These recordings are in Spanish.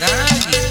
da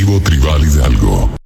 Colectivo Tribal Hidalgo.